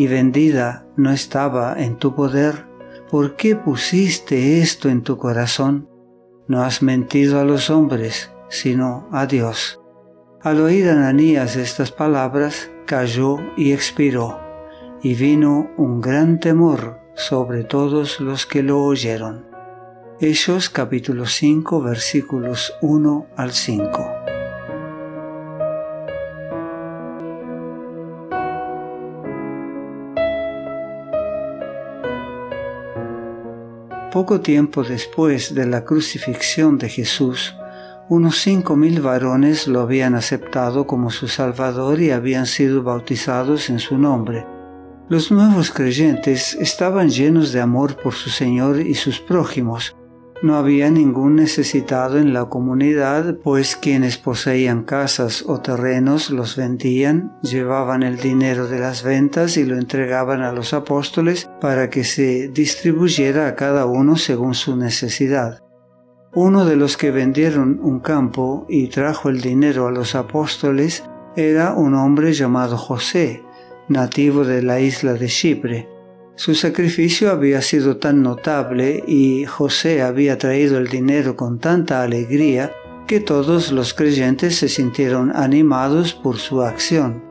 y vendida no estaba en tu poder, ¿por qué pusiste esto en tu corazón? No has mentido a los hombres, sino a Dios. Al oír Ananías estas palabras, cayó y expiró, y vino un gran temor sobre todos los que lo oyeron. Hechos capítulo 5 versículos 1 al 5. Poco tiempo después de la crucifixión de Jesús, unos cinco mil varones lo habían aceptado como su Salvador y habían sido bautizados en su nombre. Los nuevos creyentes estaban llenos de amor por su Señor y sus prójimos, no había ningún necesitado en la comunidad, pues quienes poseían casas o terrenos los vendían, llevaban el dinero de las ventas y lo entregaban a los apóstoles para que se distribuyera a cada uno según su necesidad. Uno de los que vendieron un campo y trajo el dinero a los apóstoles era un hombre llamado José, nativo de la isla de Chipre su sacrificio había sido tan notable y José había traído el dinero con tanta alegría que todos los creyentes se sintieron animados por su acción.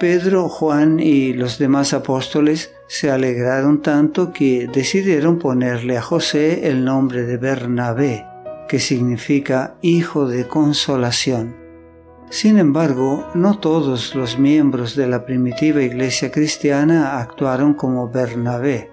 Pedro, Juan y los demás apóstoles se alegraron tanto que decidieron ponerle a José el nombre de Bernabé, que significa hijo de consolación. Sin embargo, no todos los miembros de la primitiva iglesia cristiana actuaron como Bernabé.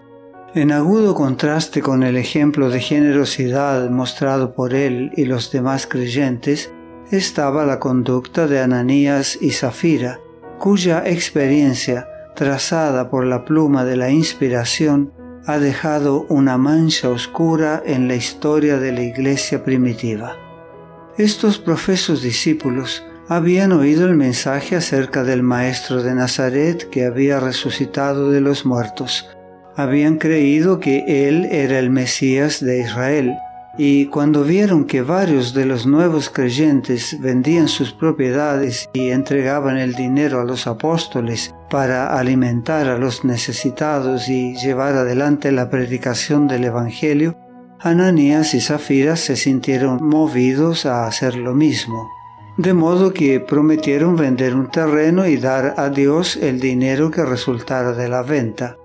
En agudo contraste con el ejemplo de generosidad mostrado por él y los demás creyentes, estaba la conducta de Ananías y Zafira, cuya experiencia, trazada por la pluma de la inspiración, ha dejado una mancha oscura en la historia de la iglesia primitiva. Estos profesos discípulos habían oído el mensaje acerca del Maestro de Nazaret que había resucitado de los muertos. Habían creído que Él era el Mesías de Israel, y cuando vieron que varios de los nuevos creyentes vendían sus propiedades y entregaban el dinero a los apóstoles para alimentar a los necesitados y llevar adelante la predicación del Evangelio, Ananías y Zafira se sintieron movidos a hacer lo mismo de modo que prometieron vender un terreno y dar a Dios el dinero que resultara de la venta.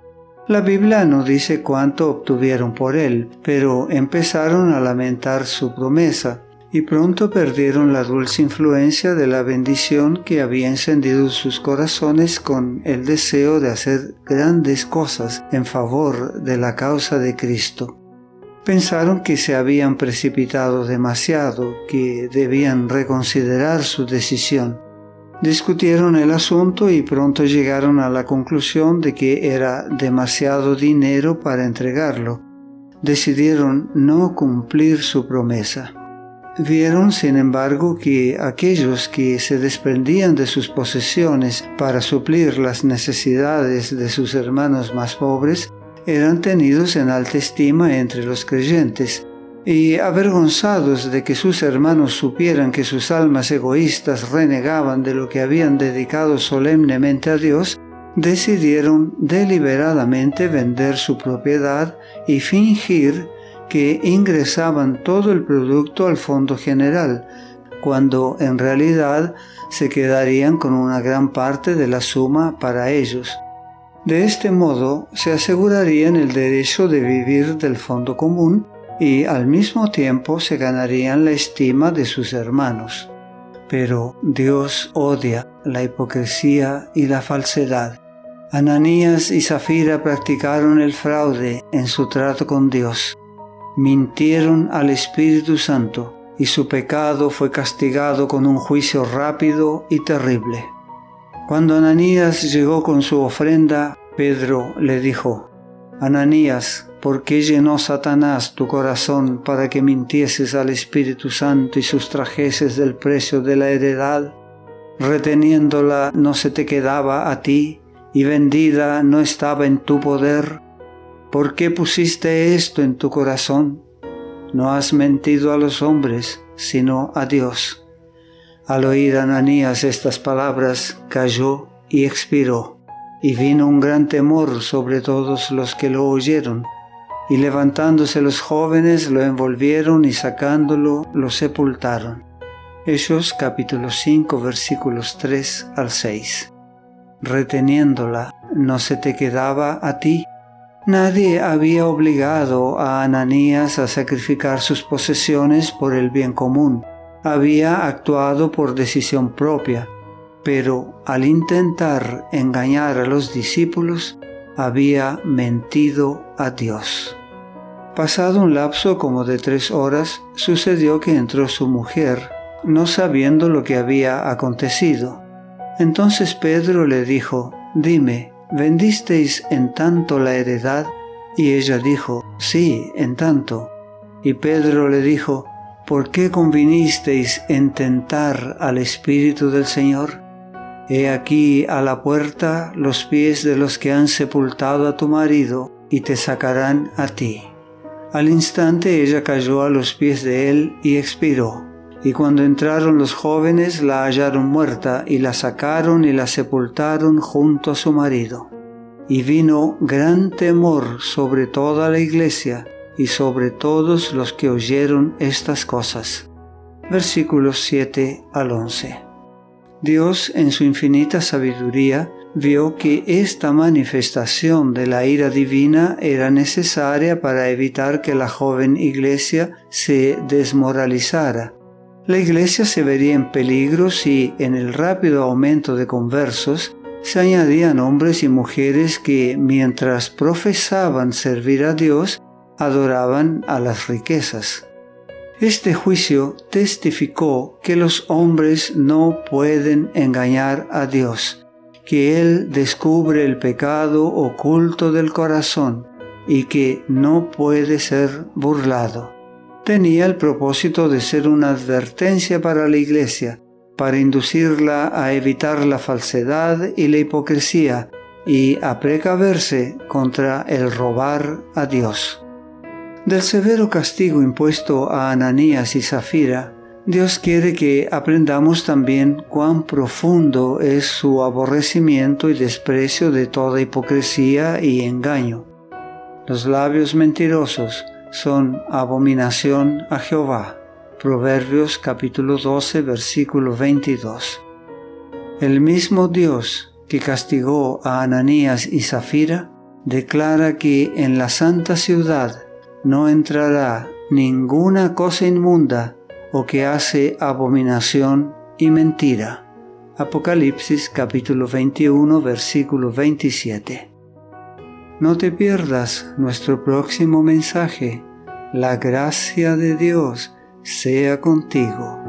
La Biblia no dice cuánto obtuvieron por él, pero empezaron a lamentar su promesa y pronto perdieron la dulce influencia de la bendición que había encendido sus corazones con el deseo de hacer grandes cosas en favor de la causa de Cristo. Pensaron que se habían precipitado demasiado, que debían reconsiderar su decisión. Discutieron el asunto y pronto llegaron a la conclusión de que era demasiado dinero para entregarlo. Decidieron no cumplir su promesa. Vieron, sin embargo, que aquellos que se desprendían de sus posesiones para suplir las necesidades de sus hermanos más pobres eran tenidos en alta estima entre los creyentes, y avergonzados de que sus hermanos supieran que sus almas egoístas renegaban de lo que habían dedicado solemnemente a Dios, decidieron deliberadamente vender su propiedad y fingir que ingresaban todo el producto al fondo general, cuando en realidad se quedarían con una gran parte de la suma para ellos. De este modo se asegurarían el derecho de vivir del fondo común y al mismo tiempo se ganarían la estima de sus hermanos. Pero Dios odia la hipocresía y la falsedad. Ananías y Zafira practicaron el fraude en su trato con Dios. Mintieron al Espíritu Santo y su pecado fue castigado con un juicio rápido y terrible. Cuando Ananías llegó con su ofrenda, Pedro le dijo, Ananías, ¿por qué llenó Satanás tu corazón para que mintieses al Espíritu Santo y sustrajeses del precio de la heredad? Reteniéndola no se te quedaba a ti y vendida no estaba en tu poder. ¿Por qué pusiste esto en tu corazón? No has mentido a los hombres, sino a Dios. Al oír Ananías estas palabras, cayó y expiró y vino un gran temor sobre todos los que lo oyeron. Y levantándose los jóvenes lo envolvieron y sacándolo lo sepultaron. Hechos capítulo 5 versículos 3 al 6. Reteniéndola, ¿no se te quedaba a ti? Nadie había obligado a Ananías a sacrificar sus posesiones por el bien común. Había actuado por decisión propia pero al intentar engañar a los discípulos había mentido a Dios. Pasado un lapso como de tres horas, sucedió que entró su mujer, no sabiendo lo que había acontecido. Entonces Pedro le dijo, Dime, ¿vendisteis en tanto la heredad? Y ella dijo, Sí, en tanto. Y Pedro le dijo, ¿por qué convinisteis en tentar al Espíritu del Señor? He aquí a la puerta los pies de los que han sepultado a tu marido y te sacarán a ti. Al instante ella cayó a los pies de él y expiró. Y cuando entraron los jóvenes la hallaron muerta y la sacaron y la sepultaron junto a su marido. Y vino gran temor sobre toda la iglesia y sobre todos los que oyeron estas cosas. Versículos 7 al 11. Dios en su infinita sabiduría vio que esta manifestación de la ira divina era necesaria para evitar que la joven iglesia se desmoralizara. La iglesia se vería en peligro si en el rápido aumento de conversos se añadían hombres y mujeres que mientras profesaban servir a Dios, adoraban a las riquezas. Este juicio testificó que los hombres no pueden engañar a Dios, que Él descubre el pecado oculto del corazón y que no puede ser burlado. Tenía el propósito de ser una advertencia para la Iglesia, para inducirla a evitar la falsedad y la hipocresía y a precaverse contra el robar a Dios. Del severo castigo impuesto a Ananías y Zafira, Dios quiere que aprendamos también cuán profundo es su aborrecimiento y desprecio de toda hipocresía y engaño. Los labios mentirosos son abominación a Jehová. Proverbios capítulo 12 versículo 22. El mismo Dios que castigó a Ananías y Zafira declara que en la santa ciudad no entrará ninguna cosa inmunda o que hace abominación y mentira. Apocalipsis capítulo 21 versículo 27. No te pierdas nuestro próximo mensaje. La gracia de Dios sea contigo.